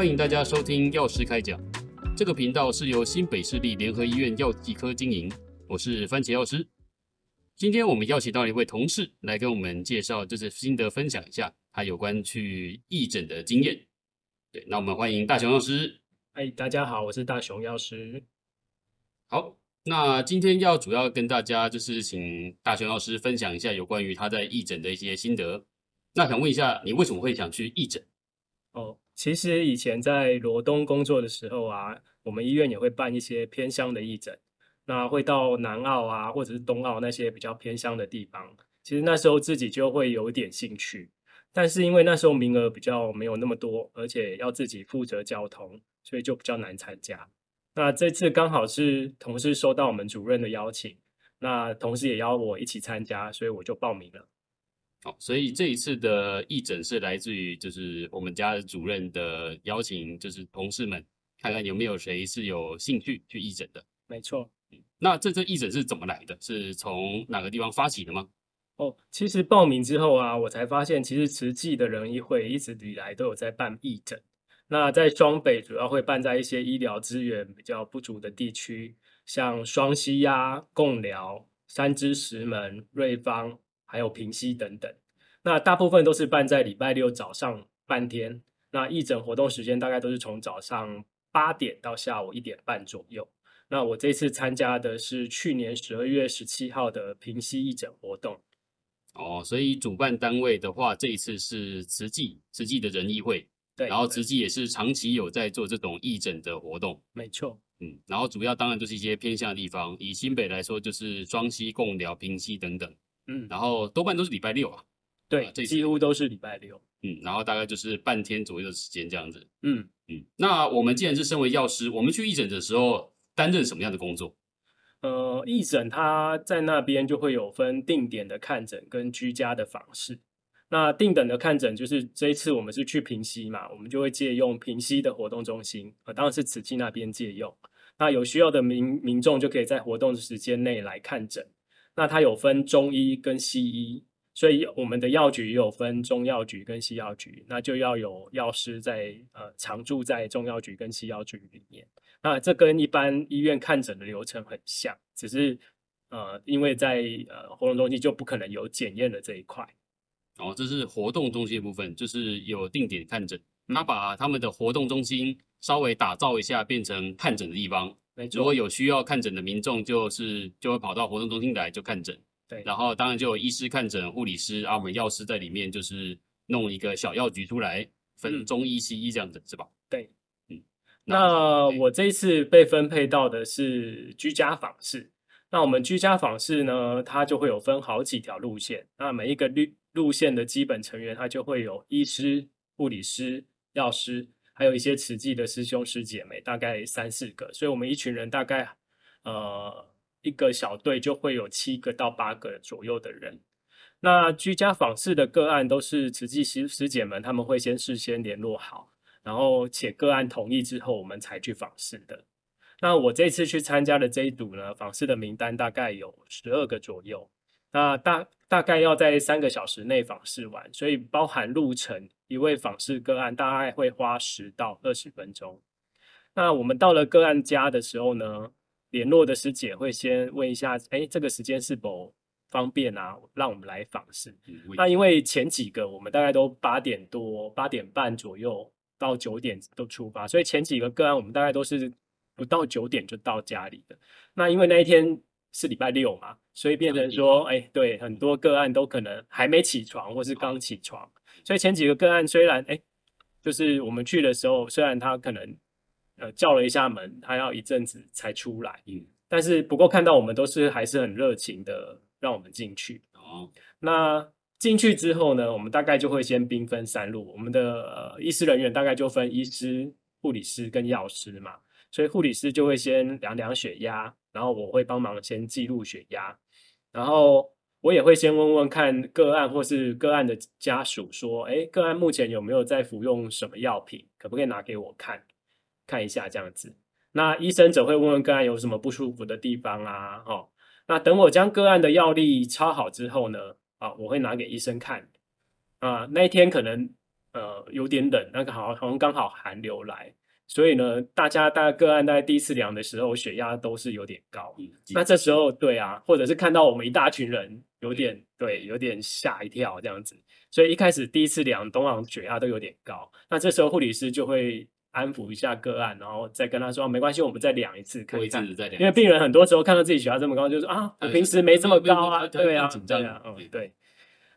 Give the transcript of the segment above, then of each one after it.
欢迎大家收听药师开讲。这个频道是由新北市立联合医院药剂科经营，我是番茄药师。今天我们邀请到了一位同事来跟我们介绍，就是心得分享一下他有关去义诊的经验。对，那我们欢迎大雄药师。哎，大家好，我是大雄药师。好，那今天要主要跟大家就是请大雄药师分享一下有关于他在义诊的一些心得。那想问一下，你为什么会想去义诊？哦，其实以前在罗东工作的时候啊，我们医院也会办一些偏乡的义诊，那会到南澳啊，或者是东澳那些比较偏乡的地方。其实那时候自己就会有点兴趣，但是因为那时候名额比较没有那么多，而且要自己负责交通，所以就比较难参加。那这次刚好是同事收到我们主任的邀请，那同事也邀我一起参加，所以我就报名了。好，所以这一次的义诊是来自于就是我们家的主任的邀请，就是同事们看看有没有谁是有兴趣去义诊的。没错，那这次义诊是怎么来的？是从哪个地方发起的吗？哦，其实报名之后啊，我才发现其实慈济的仁医会一直以来都有在办义诊。那在双北主要会办在一些医疗资源比较不足的地区，像双溪呀、贡寮、三支石门、瑞芳。还有平息等等，那大部分都是办在礼拜六早上半天。那义诊活动时间大概都是从早上八点到下午一点半左右。那我这次参加的是去年十二月十七号的平息义诊活动。哦，所以主办单位的话，这一次是慈济，慈济的仁医会。对，然后慈济也是长期有在做这种义诊的活动。没错，嗯，然后主要当然就是一些偏向的地方，以新北来说就是双溪、贡寮、平溪等等。嗯，然后多半都是礼拜六啊，对，啊、这几乎都是礼拜六。嗯，然后大概就是半天左右的时间这样子。嗯嗯，那我们既然是身为药师，我们去义诊的时候担任什么样的工作？呃，义诊他在那边就会有分定点的看诊跟居家的访视。那定等的看诊就是这一次我们是去平溪嘛，我们就会借用平溪的活动中心，呃，当然是慈济那边借用。那有需要的民民众就可以在活动的时间内来看诊。那它有分中医跟西医，所以我们的药局也有分中药局跟西药局，那就要有药师在呃常驻在中药局跟西药局里面。那这跟一般医院看诊的流程很像，只是呃因为在呃活动中心就不可能有检验的这一块。哦，这是活动中心的部分，就是有定点看诊，他把他们的活动中心稍微打造一下，变成看诊的地方。如果有需要看诊的民众，就是就会跑到活动中心来就看诊。对，然后当然就有医师看诊、护理师啊，我们药师在里面就是弄一个小药局出来，分中医、西医这样子，是吧？对，嗯。那我这一次被分配到的是居家访视。那我们居家访视呢，它就会有分好几条路线。那每一个路路线的基本成员，它就会有医师、护理师、药师。还有一些慈济的师兄师姐妹，大概三四个，所以我们一群人大概，呃，一个小队就会有七个到八个左右的人。那居家访视的个案都是慈济师师姐们，他们会先事先联络好，然后且个案同意之后，我们才去访视的。那我这次去参加的这一组呢，访视的名单大概有十二个左右。那大大概要在三个小时内访视完，所以包含路程，一位访视个案大概会花十到二十分钟。那我们到了个案家的时候呢，联络的师姐会先问一下，哎，这个时间是否方便啊？让我们来访视。那因为前几个我们大概都八点多、八点半左右到九点都出发，所以前几个个案我们大概都是不到九点就到家里的。那因为那一天。是礼拜六嘛，所以变成说，哎、欸，对，很多个案都可能还没起床，或是刚起床，所以前几个个案虽然，哎、欸，就是我们去的时候，虽然他可能，呃，叫了一下门，他要一阵子才出来，嗯，但是不过看到我们都是还是很热情的，让我们进去。哦，那进去之后呢，我们大概就会先兵分三路，我们的呃医师人员大概就分医师、护理师跟药师嘛。所以护理师就会先量量血压，然后我会帮忙先记录血压，然后我也会先问问看个案或是个案的家属说，哎，个案目前有没有在服用什么药品，可不可以拿给我看，看一下这样子。那医生则会问问个案有什么不舒服的地方啊，哦，那等我将个案的药力抄好之后呢，啊，我会拿给医生看，啊，那一天可能呃有点冷，那个好好像刚好寒流来。所以呢，大家大概个案大概第一次量的时候，血压都是有点高。嗯、那这时候，对啊，或者是看到我们一大群人有点、嗯、对，有点吓一跳这样子。所以一开始第一次量，通常血压都有点高。那这时候护理师就会安抚一下个案，然后再跟他说：“没关系，我们再量一次，看一看。”因为病人很多时候看到自己血压这么高，就说：“啊，我平时没这么高啊。”对啊，紧张啊，嗯，对。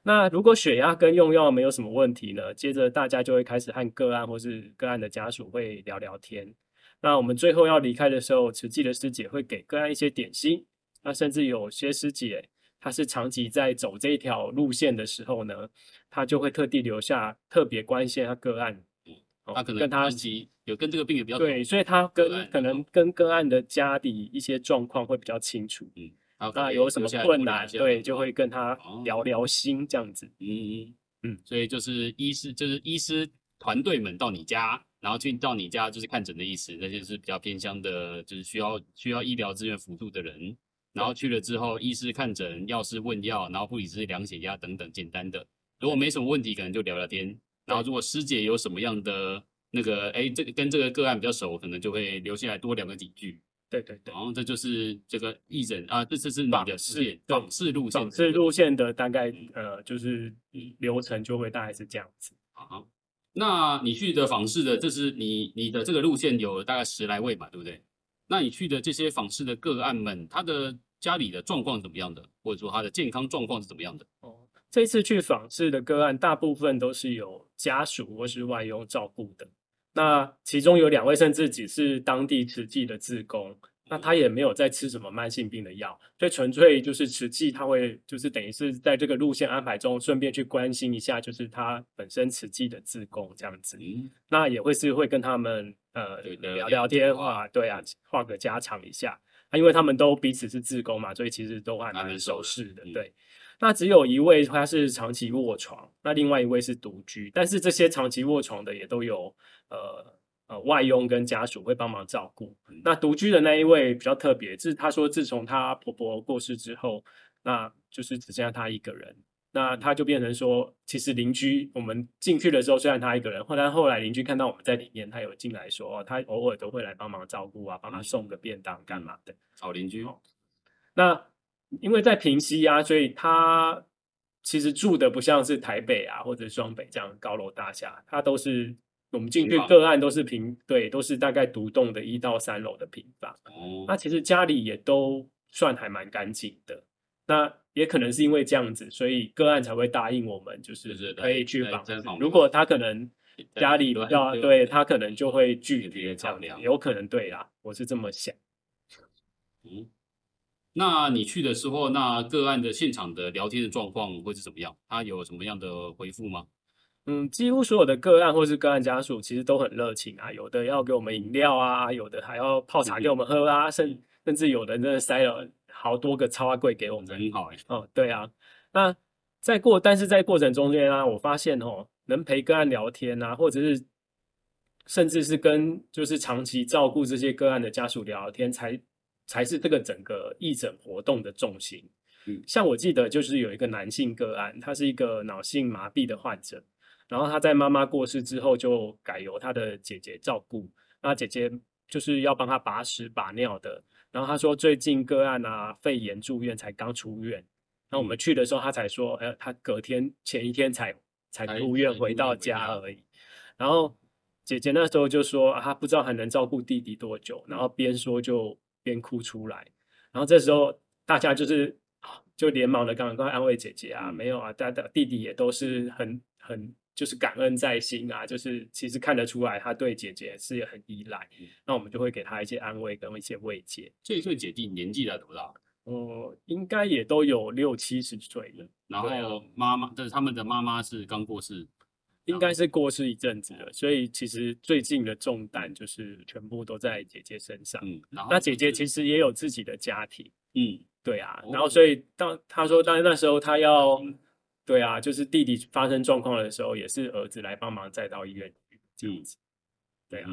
那如果血压跟用药没有什么问题呢？接着大家就会开始和个案或是个案的家属会聊聊天。那我们最后要离开的时候，慈济的师姐会给个案一些点心。那甚至有些师姐，她是长期在走这一条路线的时候呢，她就会特地留下，特别关心她个案。嗯，她可能跟她有跟这个病人比较对，所以她跟可能跟个案的家里一些状况会比较清楚。嗯。那有什么困难，对，就会跟他聊聊心这样子。嗯嗯嗯，所以就是医师，就是医师团队们到你家，然后去到你家就是看诊的意思。那些是比较偏向的，就是需要需要医疗资源辅助的人。然后去了之后，医师看诊，药师问药，然后护理师量血压等等简单的。如果没什么问题，可能就聊聊天。然后如果师姐有什么样的那个，哎，这个跟这个个案比较熟，可能就会留下来多聊个几句。对对对，然后这就是这个艺人啊，这这是你的访视访视路线，访视路线的大概呃，就是流程就会大概是这样子。好，那你去的访视的，这是你你的这个路线有大概十来位嘛，对不对？那你去的这些访视的个案们，他的家里的状况怎么样的，或者说他的健康状况是怎么样的？哦，这次去访视的个案，大部分都是有家属或是外佣照顾的。那其中有两位甚至只是当地慈济的志工，那他也没有在吃什么慢性病的药，所以纯粹就是慈济他会就是等于是在这个路线安排中顺便去关心一下，就是他本身慈济的志工这样子。嗯，那也会是会跟他们呃聊聊天话，对啊，话个家常一下。啊，因为他们都彼此是志工嘛，所以其实都还蛮熟识的，对。那只有一位他是长期卧床，那另外一位是独居，但是这些长期卧床的也都有呃呃外佣跟家属会帮忙照顾。那独居的那一位比较特别，是她说自从她婆婆过世之后，那就是只剩下她一个人，那他就变成说，其实邻居我们进去的时候虽然他一个人，后来后来邻居看到我们在里面，他有进来说，哦，他偶尔都会来帮忙照顾啊，帮他送个便当干嘛的，好邻居。那。因为在平西啊，所以他其实住的不像是台北啊或者双北这样高楼大厦，他都是我们进去个案都是平，对，都是大概独栋的一到三楼的平房。哦，那其实家里也都算还蛮干净的。那也可能是因为这样子，所以个案才会答应我们，就是可以去访。如果他可能家里比较，对，他可能就会拒绝这样，有可能对啦，我是这么想。嗯。那你去的时候，那个案的现场的聊天的状况会是怎么样？他有什么样的回复吗？嗯，几乎所有的个案或是个案家属其实都很热情啊，有的要给我们饮料啊，有的还要泡茶给 我们喝啊，甚甚至有的人真的塞了好多个超贵给我们，很好哎。哦，对啊。那在过，但是在过程中间啊，我发现哦，能陪个案聊天啊，或者是甚至是跟就是长期照顾这些个案的家属聊聊天才。才是这个整个义诊活动的重心。嗯，像我记得就是有一个男性个案，他是一个脑性麻痹的患者，然后他在妈妈过世之后就改由他的姐姐照顾。那姐姐就是要帮他把屎把尿的。然后他说最近个案啊肺炎住院才刚出院，那我们去的时候他才说，哎，他隔天前一天才才出院回到家而已。然后姐姐那时候就说，啊，他不知道还能照顾弟弟多久，然后边说就。边哭出来，然后这时候大家就是就连忙的赶快安慰姐姐啊，没有啊，大家弟弟也都是很很就是感恩在心啊，就是其实看得出来他对姐姐是很依赖，那我们就会给他一些安慰跟一些慰藉。这一对姐弟年纪大多大？哦，应该也都有六七十岁了。然后妈妈，但是他们的妈妈是刚过世。应该是过世一阵子了，所以其实最近的重担就是全部都在姐姐身上。嗯，那姐姐其实也有自己的家庭。嗯，对啊。然后所以当他说，当那时候他要，对啊，就是弟弟发生状况的时候，也是儿子来帮忙载到医院这样子。对啊。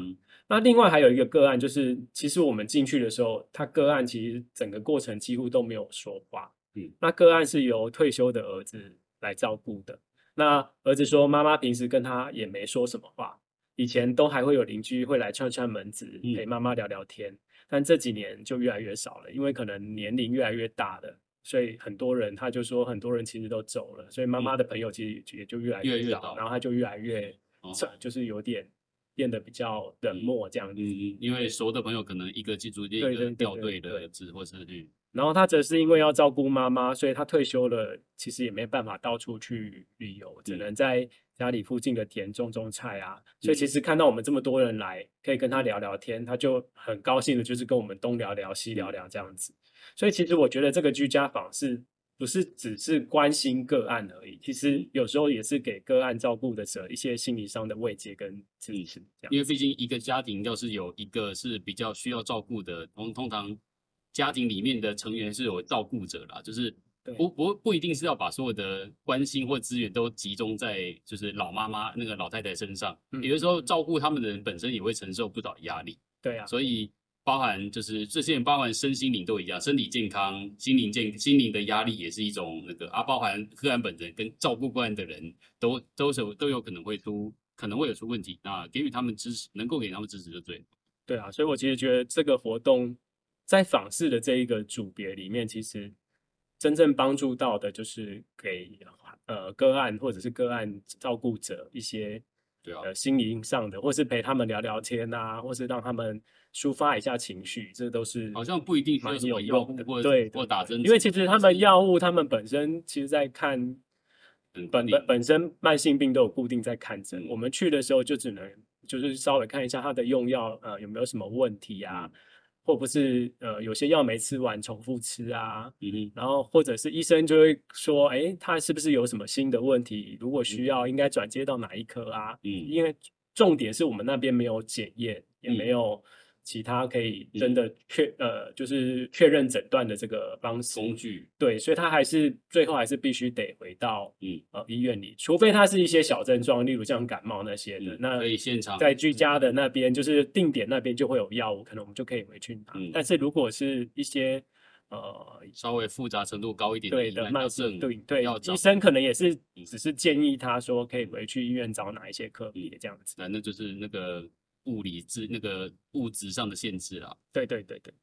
那另外还有一个个案，就是其实我们进去的时候，他个案其实整个过程几乎都没有说话。嗯，那个案是由退休的儿子来照顾的。那儿子说，妈妈平时跟他也没说什么话，以前都还会有邻居会来串串门子陪妈妈聊聊天，嗯、但这几年就越来越少了，因为可能年龄越来越大了，所以很多人他就说，很多人其实都走了，所以妈妈的朋友其实也就越来越少，越越然后他就越来越，哦、就是有点。变得比较冷漠这样子，嗯，因为熟的朋友可能一个记住一个掉队的字，或是嗯，然后他则是因为要照顾妈妈，所以他退休了，其实也没办法到处去旅游，只能在家里附近的田种种菜啊。所以其实看到我们这么多人来，可以跟他聊聊天，他就很高兴的，就是跟我们东聊聊西聊聊这样子。所以其实我觉得这个居家访是。不是只是关心个案而已，其实有时候也是给个案照顾的者一些心理上的慰藉跟支持。因为毕竟一个家庭要是有一个是比较需要照顾的，通通常家庭里面的成员是有照顾者啦，就是不不不一定是要把所有的关心或资源都集中在就是老妈妈那个老太太身上，嗯、有的时候照顾他们的人本身也会承受不少压力。对啊，所以。包含就是这些人，包含身心灵都一样，身体健康、心灵健、心灵的压力也是一种那个啊。包含个案本人跟照顾个案的人都都是都有可能会出，可能会有出问题。那给予他们支持，能够给他们支持就对。对啊，所以我其实觉得这个活动在访视的这一个组别里面，其实真正帮助到的就是给呃个案或者是个案照顾者一些。对啊，呃，心灵上的，或是陪他们聊聊天啊，或是让他们抒发一下情绪，这都是好像不一定蛮有用的，对，或打针。因为其实他们药物，他们本身其实在看本本本身慢性病都有固定在看诊，我们去的时候就只能就是稍微看一下他的用药呃有没有什么问题啊。或不是呃，有些药没吃完，重复吃啊，嗯，然后或者是医生就会说，哎，他是不是有什么新的问题？如果需要，应该转接到哪一科啊？嗯，因为重点是我们那边没有检验，也没有。其他可以真的确、嗯、呃，就是确认诊断的这个方式。工具，对，所以他还是最后还是必须得回到嗯。呃医院里，除非他是一些小症状，例如像感冒那些的，嗯、那可以现场在居家的那边，就是定点那边就会有药物，可能我们就可以回去拿。嗯、但是如果是一些呃稍微复杂程度高一点的对的慢性对对，医生可能也是只是建议他说可以回去医院找哪一些科别这样子，那那就是那个。物理质那个物质上的限制啦，对对对对。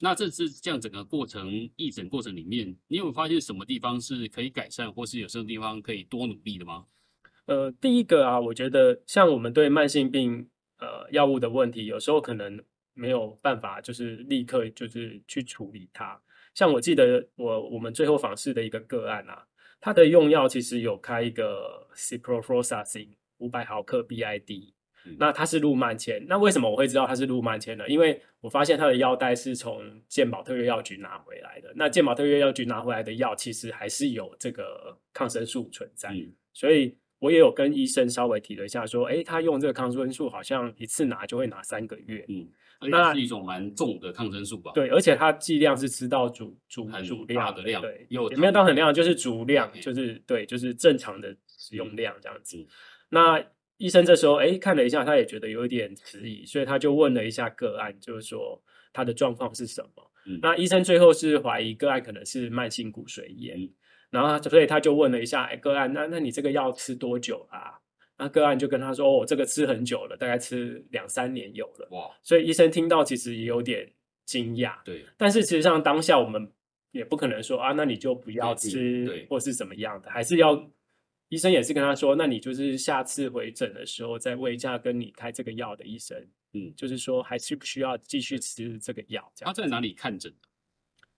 那这次这样整个过程义诊过程里面，你有有发现什么地方是可以改善，或是有什么地方可以多努力的吗？呃，第一个啊，我觉得像我们对慢性病呃药物的问题，有时候可能没有办法就是立刻就是去处理它。像我记得我我们最后访视的一个个案啊，他的用药其实有开一个 ciprofloxacin 五百毫克 BID。那它是路慢签，那为什么我会知道它是路慢签呢？因为我发现它的药袋是从健保特约药局拿回来的。那健保特约药局拿回来的药，其实还是有这个抗生素存在，嗯、所以我也有跟医生稍微提了一下，说，诶，他用这个抗生素好像一次拿就会拿三个月，嗯，那是一种蛮重的抗生素吧？对，而且它剂量是吃到主主主量的量，对，有也没有到很量，就是足量，就是对，就是正常的使用量这样子。嗯、那医生这时候哎看了一下，他也觉得有一点迟疑，所以他就问了一下个案，就是说他的状况是什么。嗯、那医生最后是怀疑个案可能是慢性骨髓炎，嗯、然后所以他就问了一下哎个案，那那你这个药吃多久啊？那个案就跟他说，哦，这个吃很久了，大概吃两三年有了。哇！所以医生听到其实也有点惊讶。对。但是其实上当下我们也不可能说啊，那你就不要吃，或是怎么样的，还是要。医生也是跟他说，那你就是下次回诊的时候再问一下跟你开这个药的医生，嗯，就是说还需不需要继续吃这个药？他在哪里看诊？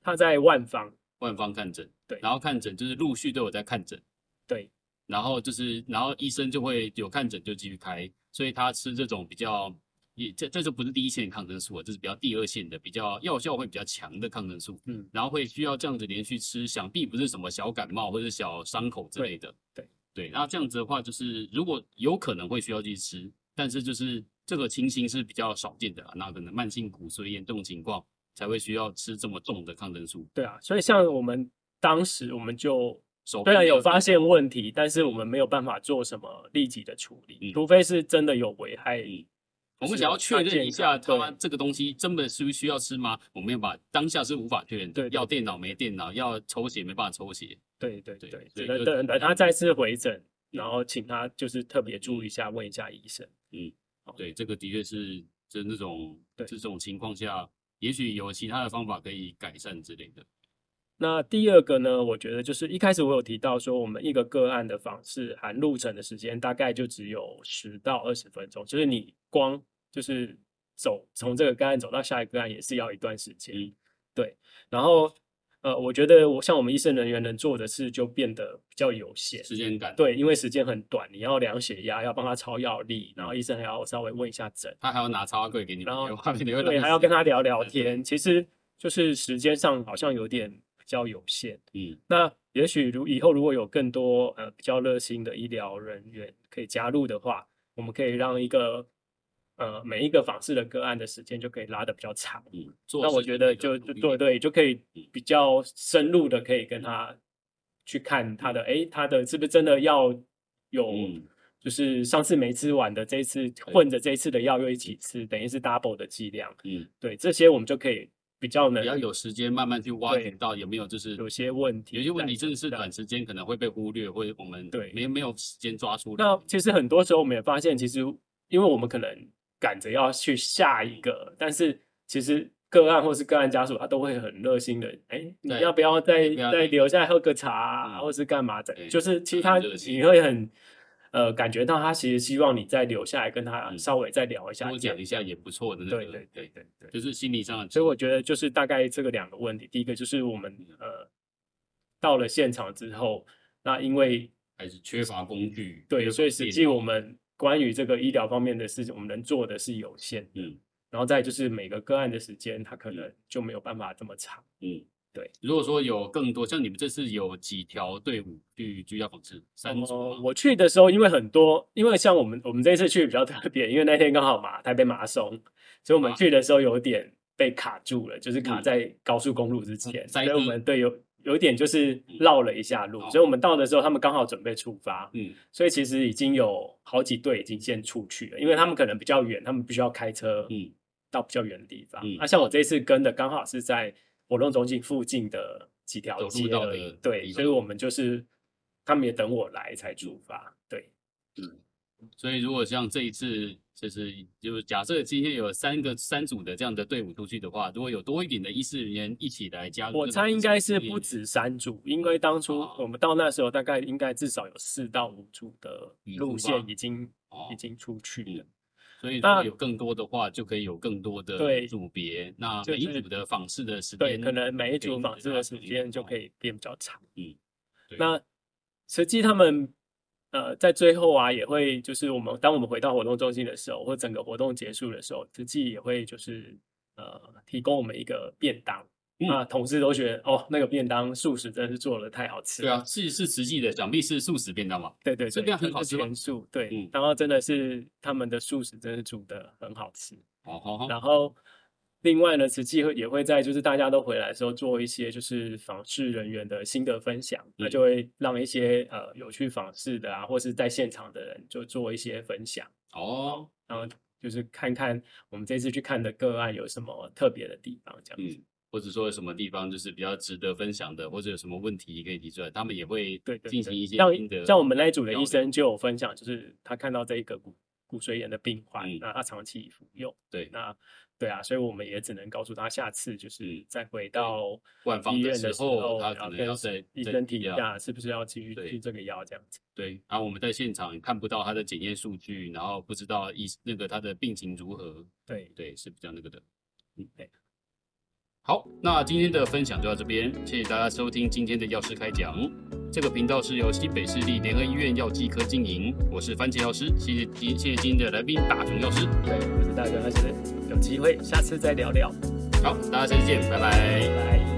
他在万方，万方看诊，对，然后看诊就是陆续都有在看诊，对，然后就是然后医生就会有看诊就继续开，所以他吃这种比较也这这就不是第一线抗生素啊，这是比较第二线的比较药效会比较强的抗生素，嗯，然后会需要这样子连续吃，想必不是什么小感冒或者小伤口之类的，对。对对，那这样子的话，就是如果有可能会需要去吃，但是就是这个情形是比较少见的啦。那可能慢性骨髓炎这种情况才会需要吃这么重的抗生素。对啊，所以像我们当时我们就虽然有发现问题，但是我们没有办法做什么立即的处理，嗯、除非是真的有危害我们想要确认一下，他这个东西真的是需要吃吗？我们要把当下是无法确认的，对，要电脑没电脑，要抽血没办法抽血，对对对，对，等等等他再次回诊，然后请他就是特别注意一下，问一下医生。嗯，对，这个的确是，就那种这种情况下，也许有其他的方法可以改善之类的。那第二个呢，我觉得就是一开始我有提到说，我们一个个案的访视含路程的时间大概就只有十到二十分钟，就是你光就是走从这个个案走到下一个个案也是要一段时间，嗯，对。然后呃，我觉得我像我们医生人员能做的事就变得比较有限，时间感，对，因为时间很短，你要量血压，要帮他抄药力，然后医生还要稍微问一下诊，他还要拿超柜给你，然后对，还要跟他聊聊天，其实就是时间上好像有点。比较有限，嗯，那也许如以后如果有更多呃比较热心的医疗人员可以加入的话，我们可以让一个呃每一个访视的个案的时间就可以拉的比较长，嗯，那我觉得就就对对，就可以比较深入的可以跟他去看他的，哎、欸，他的是不是真的要有，就是上次没吃完的这一次混着这一次的药又一起吃，等于是 double 的剂量，嗯，对，这些我们就可以。比较能，比较有时间慢慢去挖掘到有没有就是有些问题，有些问题真的是短时间可能会被忽略，或者我们对没没有时间抓出来。那其实很多时候我们也发现，其实因为我们可能赶着要去下一个，但是其实个案或是个案家属他都会很热心的，哎、欸，你要不要再再留下来喝个茶、啊嗯，或是干嘛的？就是其他你会很。呃，感觉到他其实希望你再留下来跟他稍微再聊一下，多讲一下也不错的。对对对对对，就是心理上的。所以我觉得就是大概这个两个问题，第一个就是我们呃到了现场之后，那因为还是缺乏工具，对，所以实际我们关于这个医疗方面的事情，我们能做的是有限，嗯，然后再就是每个个案的时间，它可能就没有办法这么长，嗯。对，如果说有更多，像你们这次有几条队伍去居家访视？三组、呃。我去的时候，因为很多，因为像我们我们这次去比较特别，因为那天刚好嘛台北马拉松，所以我们去的时候有点被卡住了，就是卡在高速公路之前，嗯、所以我们队有有一点就是绕了一下路、嗯，所以我们到的时候，他们刚好准备出发，嗯，所以其实已经有好几队已经先出去了，因为他们可能比较远，他们必须要开车，嗯，到比较远的地方。那、嗯。啊、像我这次跟的刚好是在。活动中心附近的几条街而已，对，所以我们就是他们也等我来才出发，对，嗯，所以如果像这一次，就是就是假设今天有三个三组的这样的队伍出去的话，如果有多一点的医师人员一起来加入，我猜应该是不止三组，因为当初我们到那时候大概应该至少有四到五组的路线已经已经出去了。所以如果有更多的话，就可以有更多的组别。那每一组的访视的时间，对，可能每一组访视的时间就可以变比较长。嗯，那实际他们呃在最后啊，也会就是我们当我们回到活动中心的时候，或整个活动结束的时候，实际也会就是呃提供我们一个便当。啊，同事都觉得哦，那个便当素食真的是做的太好吃了。对啊，是是实际的，想必是素食便当嘛。对对，对，这便当很好吃。全素，对、嗯，然后真的是他们的素食真的煮的很好吃。好好好。然后另外呢，实际会也会在就是大家都回来的时候做一些就是访视人员的心得分享，那、嗯、就会让一些呃有去访视的啊，或是在现场的人就做一些分享。哦，然后就是看看我们这次去看的个案有什么特别的地方，这样子。嗯或者说有什么地方就是比较值得分享的，或者有什么问题可以提出来，他们也会对进行一些像像我们那一组的医生就有分享，就是他看到这一个骨骨髓炎的病患，嗯，那他长期服用，对，那对啊，所以我们也只能告诉他，下次就是再回到医院的时候，他可能要再医生提一下，是不是要继续吃这个药这样子。对，然后我们在现场看不到他的检验数据，然后不知道医那个他的病情如何，对。对，是比较那个的，嗯，对。好，那今天的分享就到这边，谢谢大家收听今天的药师开讲。这个频道是由新北市立联合医院药剂科经营，我是番茄药师，谢谢今谢谢今天的来宾大雄药师，对，我是大雄药师，有机会下次再聊聊。好，大家下次见，拜拜。拜拜。